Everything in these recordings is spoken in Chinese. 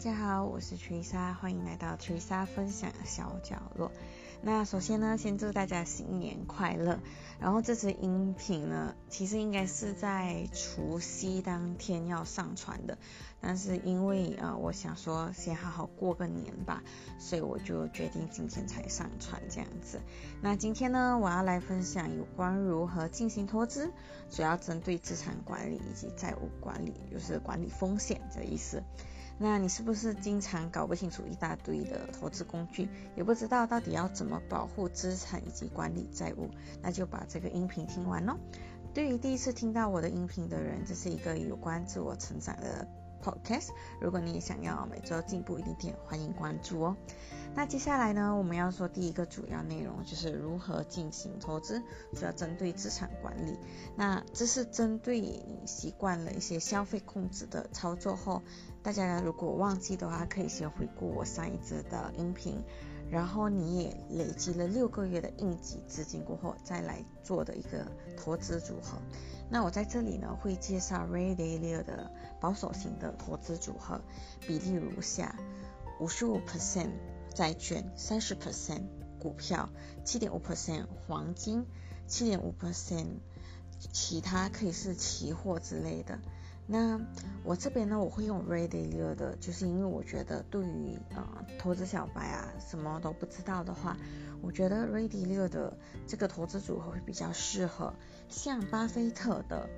大家好，我是徐莎欢迎来到徐莎分享小角落。那首先呢，先祝大家新年快乐。然后这支音频呢，其实应该是在除夕当天要上传的，但是因为呃，我想说先好好过个年吧，所以我就决定今天才上传这样子。那今天呢，我要来分享有关如何进行投资，主要针对资产管理以及债务管理，就是管理风险的意思。那你是不是经常搞不清楚一大堆的投资工具，也不知道到底要怎么保护资产以及管理债务？那就把这个音频听完喽。对于第一次听到我的音频的人，这是一个有关自我成长的 podcast。如果你也想要每周进步一点点，欢迎关注哦。那接下来呢，我们要说第一个主要内容就是如何进行投资，主要针对资产管理。那这是针对你习惯了一些消费控制的操作后，大家如果忘记的话，可以先回顾我上一支的音频，然后你也累积了六个月的应急资金过后，再来做的一个投资组合。那我在这里呢，会介绍 Ray Dalio 的保守型的投资组合，比例如下：五十五 percent。债券三十 percent，股票七点五 percent，黄金七点五 percent，其他可以是期货之类的。那我这边呢，我会用 Ray Dalio 的，就是因为我觉得对于呃投资小白啊，什么都不知道的话，我觉得 Ray Dalio 的这个投资组合会比较适合，像巴菲特的。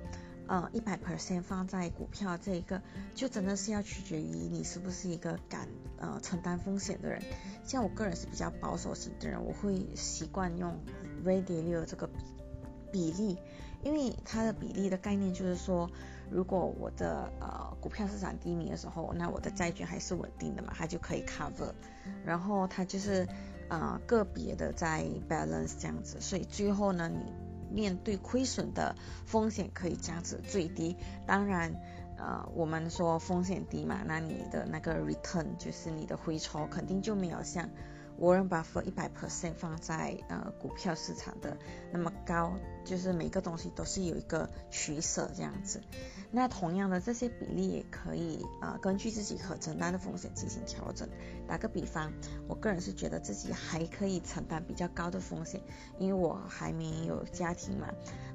呃，一百 percent 放在股票这一个，就真的是要取决于你是不是一个敢呃承担风险的人。像我个人是比较保守型的人，我会习惯用 radio 这个比例，因为它的比例的概念就是说，如果我的呃股票市场低迷的时候，那我的债券还是稳定的嘛，它就可以 cover，然后它就是呃个别的在 balance 这样子，所以最后呢你。面对亏损的风险可以降至最低，当然，呃，我们说风险低嘛，那你的那个 return 就是你的回酬肯定就没有像。沃伦巴菲特一百 percent 放在呃股票市场的那么高，就是每个东西都是有一个取舍这样子。那同样的这些比例也可以呃根据自己可承担的风险进行调整。打个比方，我个人是觉得自己还可以承担比较高的风险，因为我还没有家庭嘛，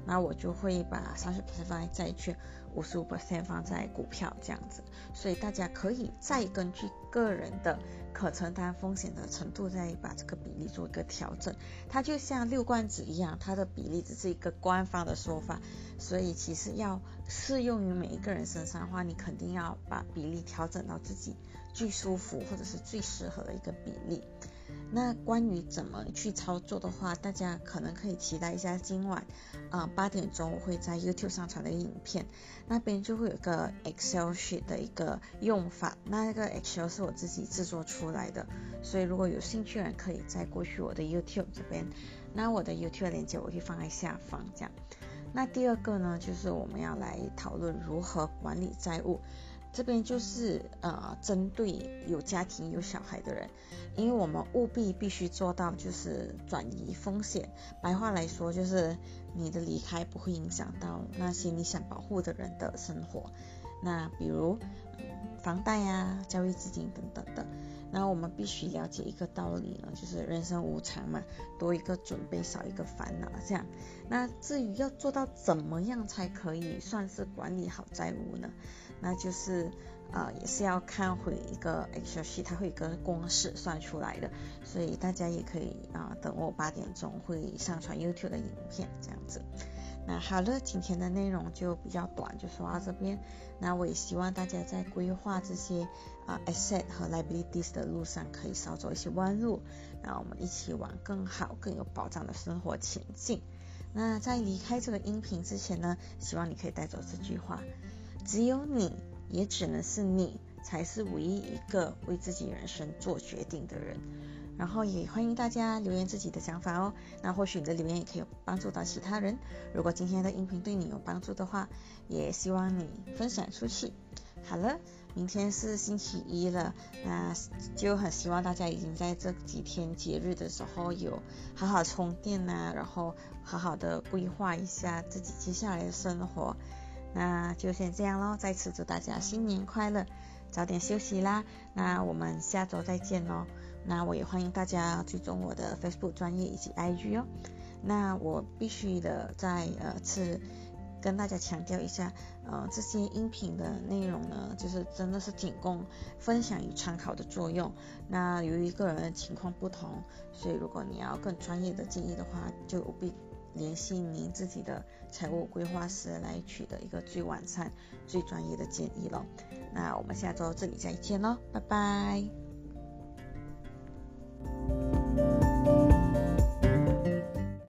那我就会把三十 percent 放在债券，五十五 percent 放在股票这样子。所以大家可以再根据个人的可承担风险的程度。再把这个比例做一个调整，它就像六罐子一样，它的比例只是一个官方的说法，所以其实要适用于每一个人身上的话，你肯定要把比例调整到自己最舒服或者是最适合的一个比例。那关于怎么去操作的话，大家可能可以期待一下今晚啊八点钟我会在 YouTube 上传的影片，那边就会有个 Excel sheet 的一个用法，那个 Excel 是我自己制作出来的，所以如果有兴趣的人可以再过去我的 YouTube 这边，那我的 YouTube 链接我会放在下方这样。那第二个呢，就是我们要来讨论如何管理债务。这边就是呃，针对有家庭有小孩的人，因为我们务必必须做到就是转移风险。白话来说，就是你的离开不会影响到那些你想保护的人的生活。那比如房贷呀、交易资金等等的。那我们必须了解一个道理呢，就是人生无常嘛，多一个准备少一个烦恼这样。那至于要做到怎么样才可以算是管理好债务呢？那就是呃也是要看回一个 Excel sheet，它会有个公式算出来的，所以大家也可以啊等我八点钟会上传 YouTube 的影片这样子。那好了，今天的内容就比较短，就说到这边。那我也希望大家在规划这些啊 asset 和 liabilities 的路上，可以少走一些弯路。那我们一起往更好、更有保障的生活前进。那在离开这个音频之前呢，希望你可以带走这句话：只有你，也只能是你，才是唯一一个为自己人生做决定的人。然后也欢迎大家留言自己的想法哦。那或许你的留言也可以帮助到其他人。如果今天的音频对你有帮助的话，也希望你分享出去。好了，明天是星期一了，那就很希望大家已经在这几天节日的时候有好好充电呐，然后好好的规划一下自己接下来的生活。那就先这样喽，再次祝大家新年快乐，早点休息啦。那我们下周再见喽。那我也欢迎大家追踪我的 Facebook 专业以及 IG 哦。那我必须的再呃次跟大家强调一下，呃这些音频的内容呢，就是真的是仅供分享与参考的作用。那由于个人情况不同，所以如果你要更专业的建议的话，就务必联系您自己的财务规划师来取得一个最完善最专业的建议了那我们下周这里再见喽拜拜。